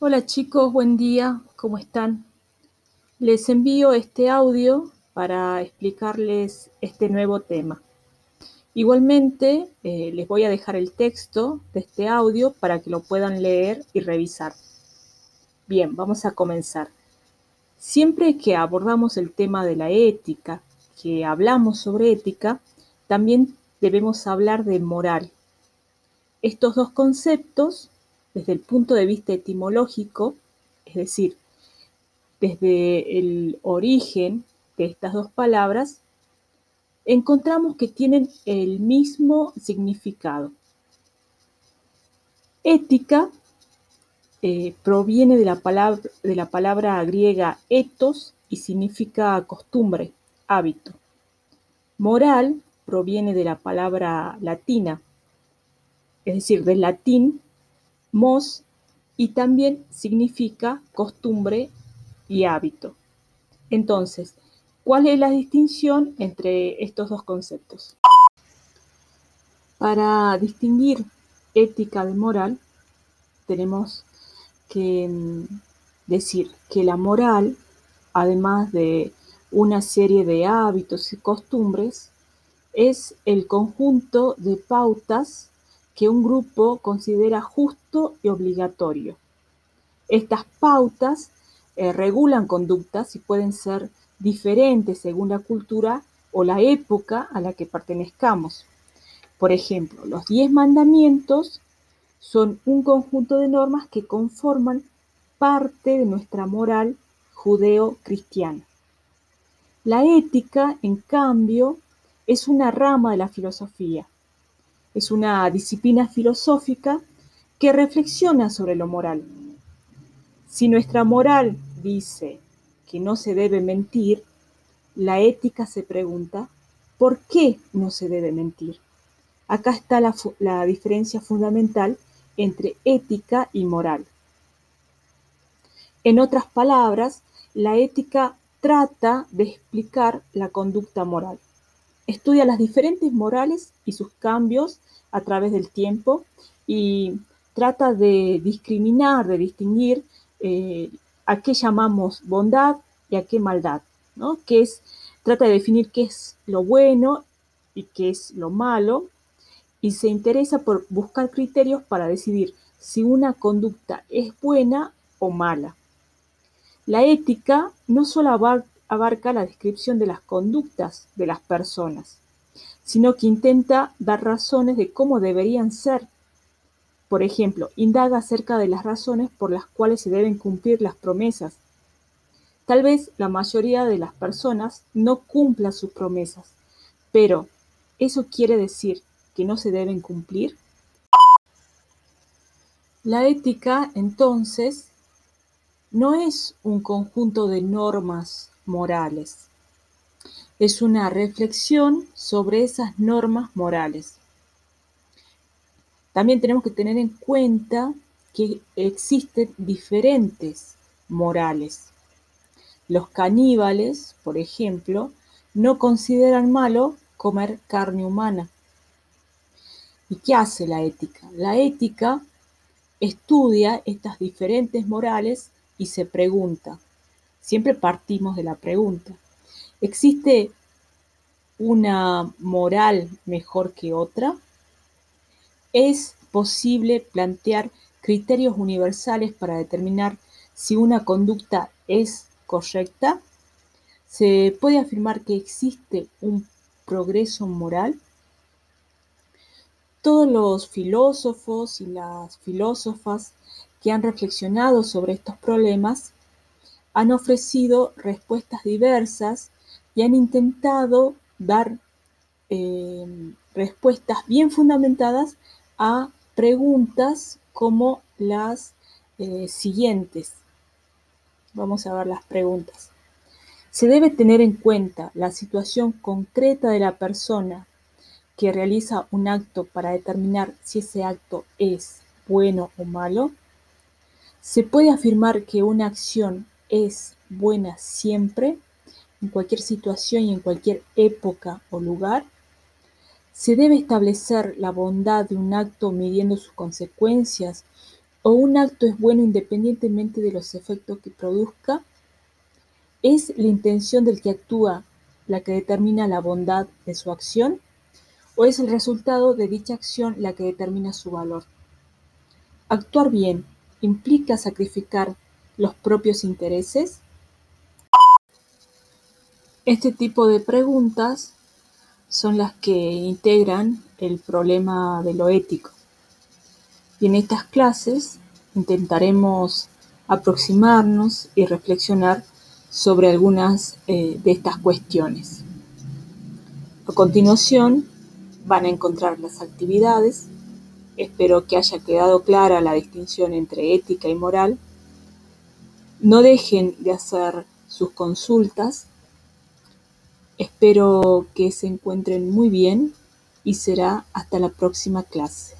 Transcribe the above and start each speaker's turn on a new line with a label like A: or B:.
A: Hola chicos, buen día, ¿cómo están? Les envío este audio para explicarles este nuevo tema. Igualmente, eh, les voy a dejar el texto de este audio para que lo puedan leer y revisar. Bien, vamos a comenzar. Siempre que abordamos el tema de la ética, que hablamos sobre ética, también debemos hablar de moral. Estos dos conceptos desde el punto de vista etimológico, es decir, desde el origen de estas dos palabras, encontramos que tienen el mismo significado. Ética eh, proviene de la, palabra, de la palabra griega ethos y significa costumbre, hábito. Moral proviene de la palabra latina, es decir, del latín mos y también significa costumbre y hábito. Entonces, ¿cuál es la distinción entre estos dos conceptos? Para distinguir ética de moral, tenemos que mm, decir que la moral, además de una serie de hábitos y costumbres, es el conjunto de pautas que un grupo considera justo y obligatorio. Estas pautas eh, regulan conductas y pueden ser diferentes según la cultura o la época a la que pertenezcamos. Por ejemplo, los diez mandamientos son un conjunto de normas que conforman parte de nuestra moral judeo-cristiana. La ética, en cambio, es una rama de la filosofía es una disciplina filosófica que reflexiona sobre lo moral. Si nuestra moral dice que no se debe mentir, la ética se pregunta, ¿por qué no se debe mentir? Acá está la, diferencia fundamental entre ética y moral. En otras palabras, la ética trata de explicar la conducta moral. Estudia las diferentes morales y sus cambios a través del tiempo y trata de discriminar, de distinguir eh, a qué llamamos bondad y a qué maldad, ¿no? Que es, trata de definir qué es lo bueno y qué es lo malo y se interesa por buscar criterios para decidir si una conducta es buena o mala. La ética no solo abarca la descripción de las conductas de las personas, sino que intenta dar razones de cómo deberían ser. Por ejemplo, indaga acerca de las razones por las cuales se deben cumplir las promesas. Tal vez la mayoría de las personas no cumpla sus promesas, pero ¿eso quiere decir que no se deben cumplir? La ética, entonces, no es un conjunto de normas morales, es una reflexión sobre esas normas morales. También tenemos que tener en cuenta que existen diferentes morales. Los caníbales, por ejemplo, no consideran malo comer carne humana. ¿Y qué hace la ética? La ética estudia estas diferentes morales y se pregunta. Siempre partimos de la pregunta. ¿Existe una moral mejor que otra? ¿Es posible plantear criterios universales para determinar si una conducta es correcta? ¿Se puede afirmar que existe un progreso moral? Todos los filósofos y las filósofas que han reflexionado sobre estos problemas han ofrecido respuestas diversas y han intentado dar eh, respuestas bien fundamentadas a preguntas como las eh, siguientes. Vamos a ver las preguntas. Se debe tener en cuenta la situación concreta de la persona que realiza un acto para determinar si ese acto es bueno o malo. Se puede afirmar que una acción es buena siempre en cualquier situación y en cualquier época o lugar, se debe establecer la bondad de un acto midiendo sus consecuencias ¿O un acto es bueno independientemente de los efectos que produzca? ¿Es la intención del que actúa la que determina la bondad de su acción? ¿O es el resultado de dicha acción la que determina su valor? ¿Actuar bien implica sacrificar los propios intereses? Este tipo de preguntas son las que integran el problema de lo ético. Y en estas clases intentaremos aproximarnos y reflexionar sobre algunas eh, de estas cuestiones. A continuación van a encontrar las actividades. Espero que haya quedado clara la distinción entre ética y moral. No dejen de hacer sus consultas Espero que se encuentren muy bien y será hasta la próxima clase.